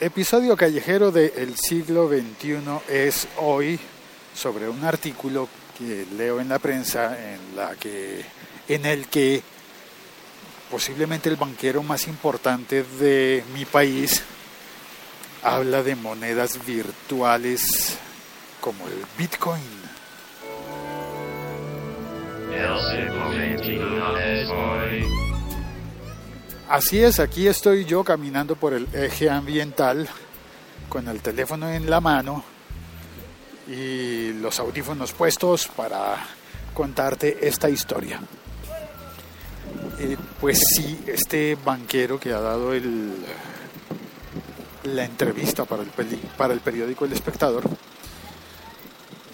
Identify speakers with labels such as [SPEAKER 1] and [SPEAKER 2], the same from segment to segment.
[SPEAKER 1] episodio callejero del siglo XXI es hoy sobre un artículo que leo en la prensa en, la que, en el que posiblemente el banquero más importante de mi país habla de monedas virtuales como el Bitcoin. Así es, aquí estoy yo caminando por el eje ambiental con el teléfono en la mano y los audífonos puestos para contarte esta historia. Eh, pues sí, este banquero que ha dado el, la entrevista para el, para el periódico El Espectador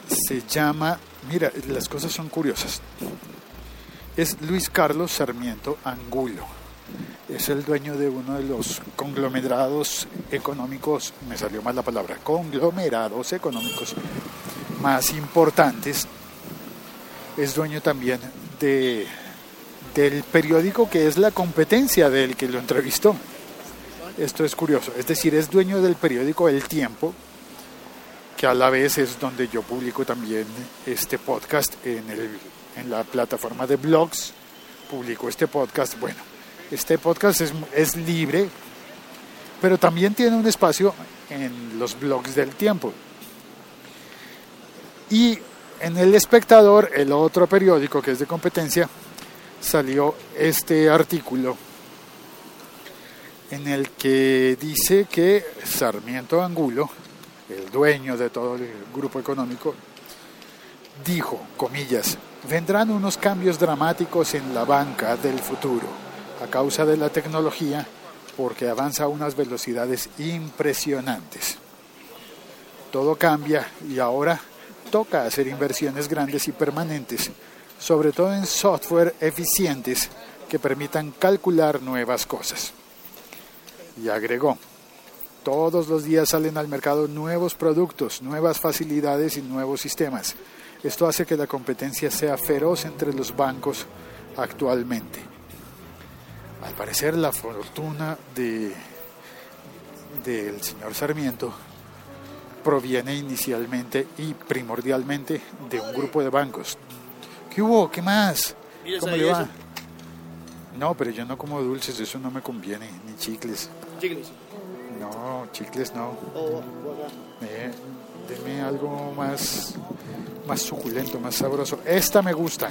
[SPEAKER 1] se llama, mira, las cosas son curiosas, es Luis Carlos Sarmiento Angulo es el dueño de uno de los conglomerados económicos, me salió mal la palabra, conglomerados económicos más importantes. Es dueño también de, del periódico que es la competencia del que lo entrevistó. Esto es curioso, es decir, es dueño del periódico El Tiempo, que a la vez es donde yo publico también este podcast en, el, en la plataforma de blogs, publico este podcast, bueno, este podcast es, libre, pero también tiene un espacio en los blogs del tiempo. Y en El Espectador, el otro periódico que es de competencia, salió este artículo en el que dice que Sarmiento Angulo, el dueño de todo el grupo económico, dijo, comillas, vendrán unos cambios dramáticos en la banca del futuro a causa de la tecnología porque avanza a unas velocidades impresionantes. Todo cambia y ahora toca hacer inversiones grandes y permanentes, sobre todo en software eficientes que permitan calcular nuevas cosas. Y agregó, todos los días salen al mercado nuevos productos, nuevas facilidades y nuevos sistemas. Esto hace que la competencia sea feroz entre los bancos actualmente. Al parecer la fortuna de del señor Sarmiento proviene inicialmente y primordialmente de un grupo de bancos. ¿Qué hubo? ¿Qué más? ¿Cómo le va? No, pero yo no como dulces, eso no me conviene, ni chicles.
[SPEAKER 2] ¿Chicles?
[SPEAKER 1] No, chicles no.
[SPEAKER 2] Oh,
[SPEAKER 1] eh, deme algo más, más suculento, más sabroso. Esta me gusta.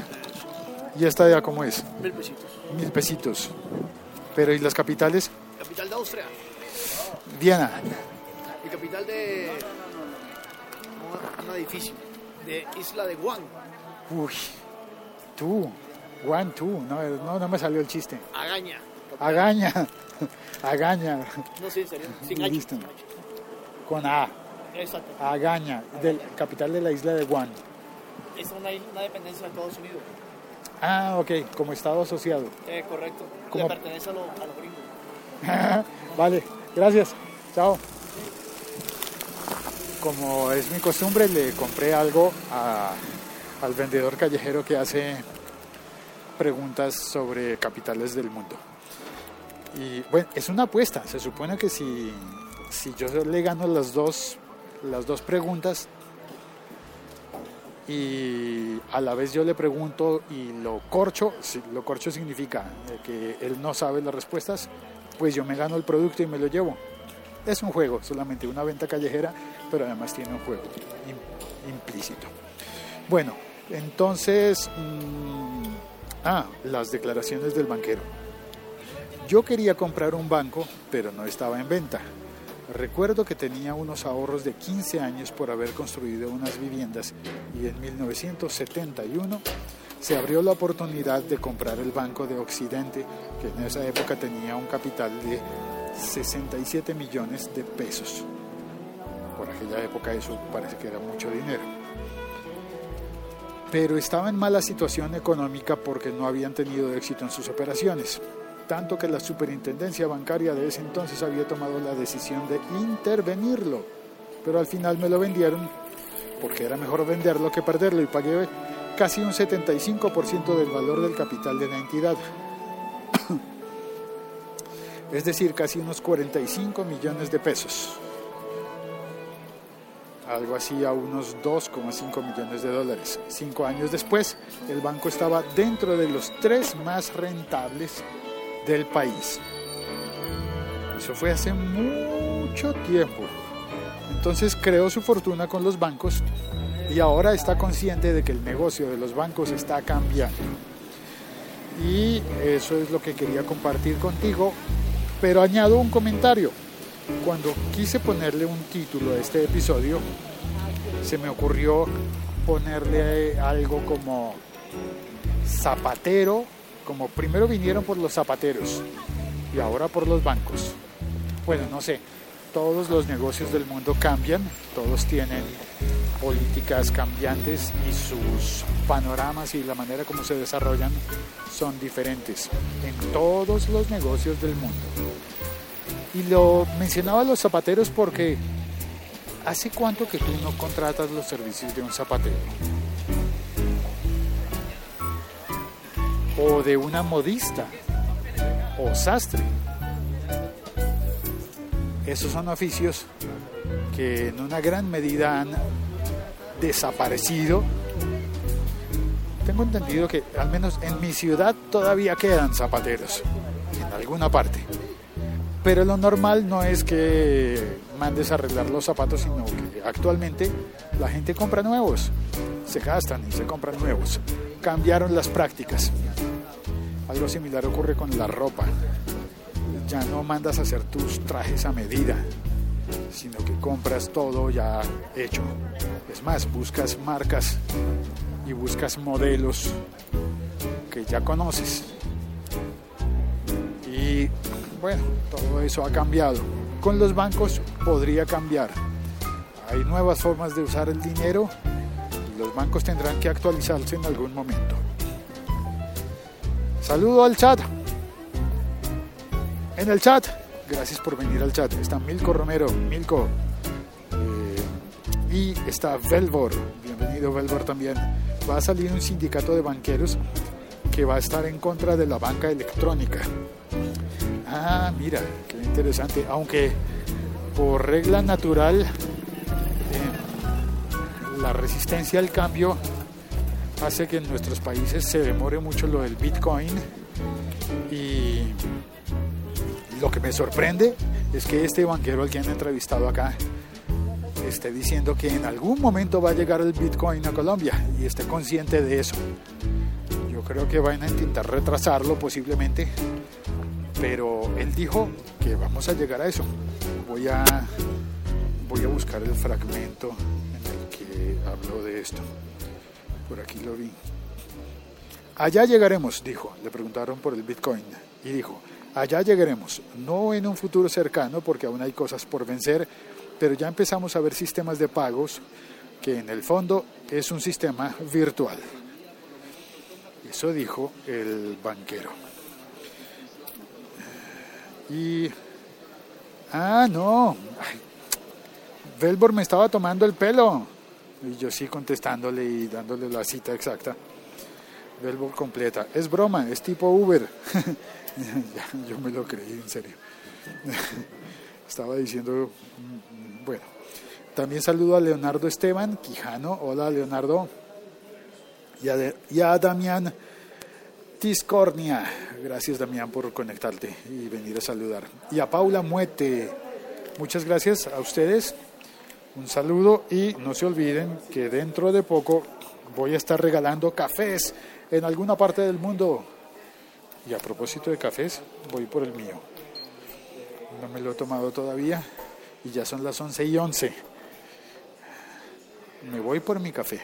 [SPEAKER 1] ¿Y esta ya cómo es?
[SPEAKER 2] Mil pesitos.
[SPEAKER 1] Mil pesitos. Pero ¿y las capitales?
[SPEAKER 2] Capital de Austria.
[SPEAKER 1] Viena.
[SPEAKER 2] Y capital de un edificio de Isla de Guam.
[SPEAKER 1] Uy, tú, Guam, tú, no, no, no me salió el chiste.
[SPEAKER 2] Agaña.
[SPEAKER 1] Agaña, Agaña.
[SPEAKER 2] No sé, en serio, sin.
[SPEAKER 1] Con A.
[SPEAKER 2] Exacto.
[SPEAKER 1] Agaña, del capital de la isla de Guam.
[SPEAKER 2] Es una, una dependencia de Estados Unidos.
[SPEAKER 1] Ah, ok, como Estado asociado.
[SPEAKER 2] Eh, correcto. Como... pertenece a, los
[SPEAKER 1] gringos. vale, gracias. Chao. Como es mi costumbre, le compré algo al vendedor callejero que hace preguntas sobre capitales del mundo. Y bueno, es una apuesta. Se supone que si, si yo le gano las dos, las dos preguntas, y a la vez yo le pregunto y lo corcho, lo corcho significa que él no sabe las respuestas, pues yo me gano el producto y me lo llevo. Es un juego, solamente una venta callejera, pero además tiene un juego implícito. Bueno, entonces, mm, ah, las declaraciones del banquero. Yo quería comprar un banco, pero no estaba en venta. Recuerdo que tenía unos ahorros de 15 años por haber construido unas viviendas y en 1971 se abrió la oportunidad de comprar el Banco de Occidente, que en esa época tenía un capital de 67 millones de pesos. Por aquella época eso parece que era mucho dinero. Pero estaba en mala situación económica porque no habían tenido éxito en sus operaciones tanto que la superintendencia bancaria de ese entonces había tomado la decisión de intervenirlo, pero al final me lo vendieron porque era mejor venderlo que perderlo y pagué casi un 75% del valor del capital de la entidad. es decir, casi unos 45 millones de pesos. Algo así a unos 2,5 millones de dólares. Cinco años después, el banco estaba dentro de los tres más rentables del país. Eso fue hace mucho tiempo. Entonces creó su fortuna con los bancos y ahora está consciente de que el negocio de los bancos está cambiando. Y eso es lo que quería compartir contigo, pero añado un comentario. Cuando quise ponerle un título a este episodio, se me ocurrió ponerle algo como zapatero, como primero vinieron por los zapateros y ahora por los bancos. Bueno, no sé, todos los negocios del mundo cambian, todos tienen políticas cambiantes y sus panoramas y la manera como se desarrollan son diferentes en todos los negocios del mundo. Y lo mencionaba los zapateros porque ¿hace cuánto que tú no contratas los servicios de un zapatero? O de una modista o sastre esos son oficios que en una gran medida han desaparecido. Tengo entendido que al menos en mi ciudad todavía quedan zapateros, en alguna parte. Pero lo normal no es que mandes a arreglar los zapatos, sino que actualmente la gente compra nuevos, se gastan y se compran nuevos. Cambiaron las prácticas. Algo similar ocurre con la ropa ya no mandas a hacer tus trajes a medida, sino que compras todo ya hecho. Es más, buscas marcas y buscas modelos que ya conoces. Y bueno, todo eso ha cambiado. Con los bancos podría cambiar. Hay nuevas formas de usar el dinero los bancos tendrán que actualizarse en algún momento. Saludo al chat en el chat. Gracias por venir al chat. Está Milko Romero, Milko. Eh, y está Velvor. Bienvenido Velvor también. Va a salir un sindicato de banqueros que va a estar en contra de la banca electrónica. Ah, mira, qué interesante. Aunque por regla natural la resistencia al cambio hace que en nuestros países se demore mucho lo del Bitcoin y lo que me sorprende es que este banquero al que han entrevistado acá esté diciendo que en algún momento va a llegar el Bitcoin a Colombia y esté consciente de eso. Yo creo que van a intentar retrasarlo posiblemente, pero él dijo que vamos a llegar a eso. Voy a, voy a buscar el fragmento habló de esto. Por aquí lo vi. Allá llegaremos, dijo. Le preguntaron por el Bitcoin y dijo, Allá llegaremos, no en un futuro cercano porque aún hay cosas por vencer, pero ya empezamos a ver sistemas de pagos que en el fondo es un sistema virtual. Eso dijo el banquero. Y... Ah, no. Velbor me estaba tomando el pelo. Y yo sí contestándole y dándole la cita exacta. Velbor completa. Es broma, es tipo Uber. yo me lo creí, en serio. Estaba diciendo, mm, bueno, también saludo a Leonardo Esteban Quijano. Hola, Leonardo. Y a, y a Damián Tiscornia. Gracias, Damián, por conectarte y venir a saludar. Y a Paula Muete. Muchas gracias a ustedes. Un saludo y no se olviden que dentro de poco voy a estar regalando cafés en alguna parte del mundo y a propósito de cafés, voy por el mío. No me lo he tomado todavía y ya son las 11 y 11. Me voy por mi café.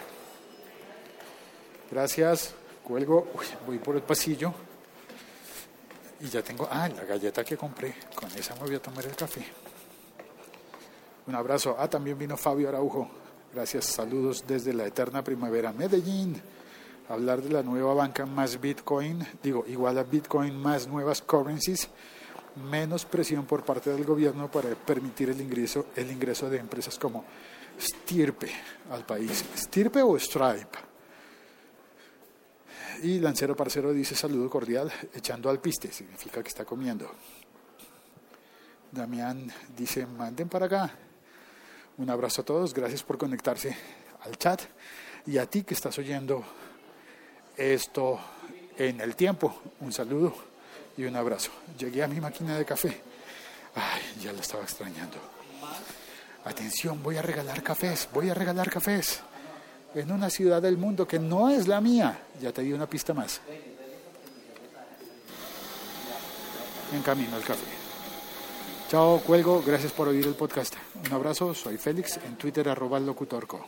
[SPEAKER 1] Gracias, cuelgo, voy por el pasillo y ya tengo, ah, la galleta que compré, con esa me voy a tomar el café. Un abrazo. Ah, también vino Fabio Araujo. Gracias, saludos desde la eterna primavera, Medellín hablar de la nueva banca más Bitcoin, digo, igual a Bitcoin más nuevas currencies, menos presión por parte del gobierno para permitir el ingreso, el ingreso de empresas como Stirpe al país. Stirpe o Stripe. Y Lancero Parcero dice saludo cordial, echando al piste, significa que está comiendo. Damián dice, manden para acá. Un abrazo a todos, gracias por conectarse al chat y a ti que estás oyendo esto en el tiempo. Un saludo y un abrazo. Llegué a mi máquina de café. Ay, ya la estaba extrañando. Atención, voy a regalar cafés, voy a regalar cafés en una ciudad del mundo que no es la mía. Ya te di una pista más. En camino al café. Chao, cuelgo. Gracias por oír el podcast. Un abrazo. Soy Félix. En Twitter, arroba locutorco.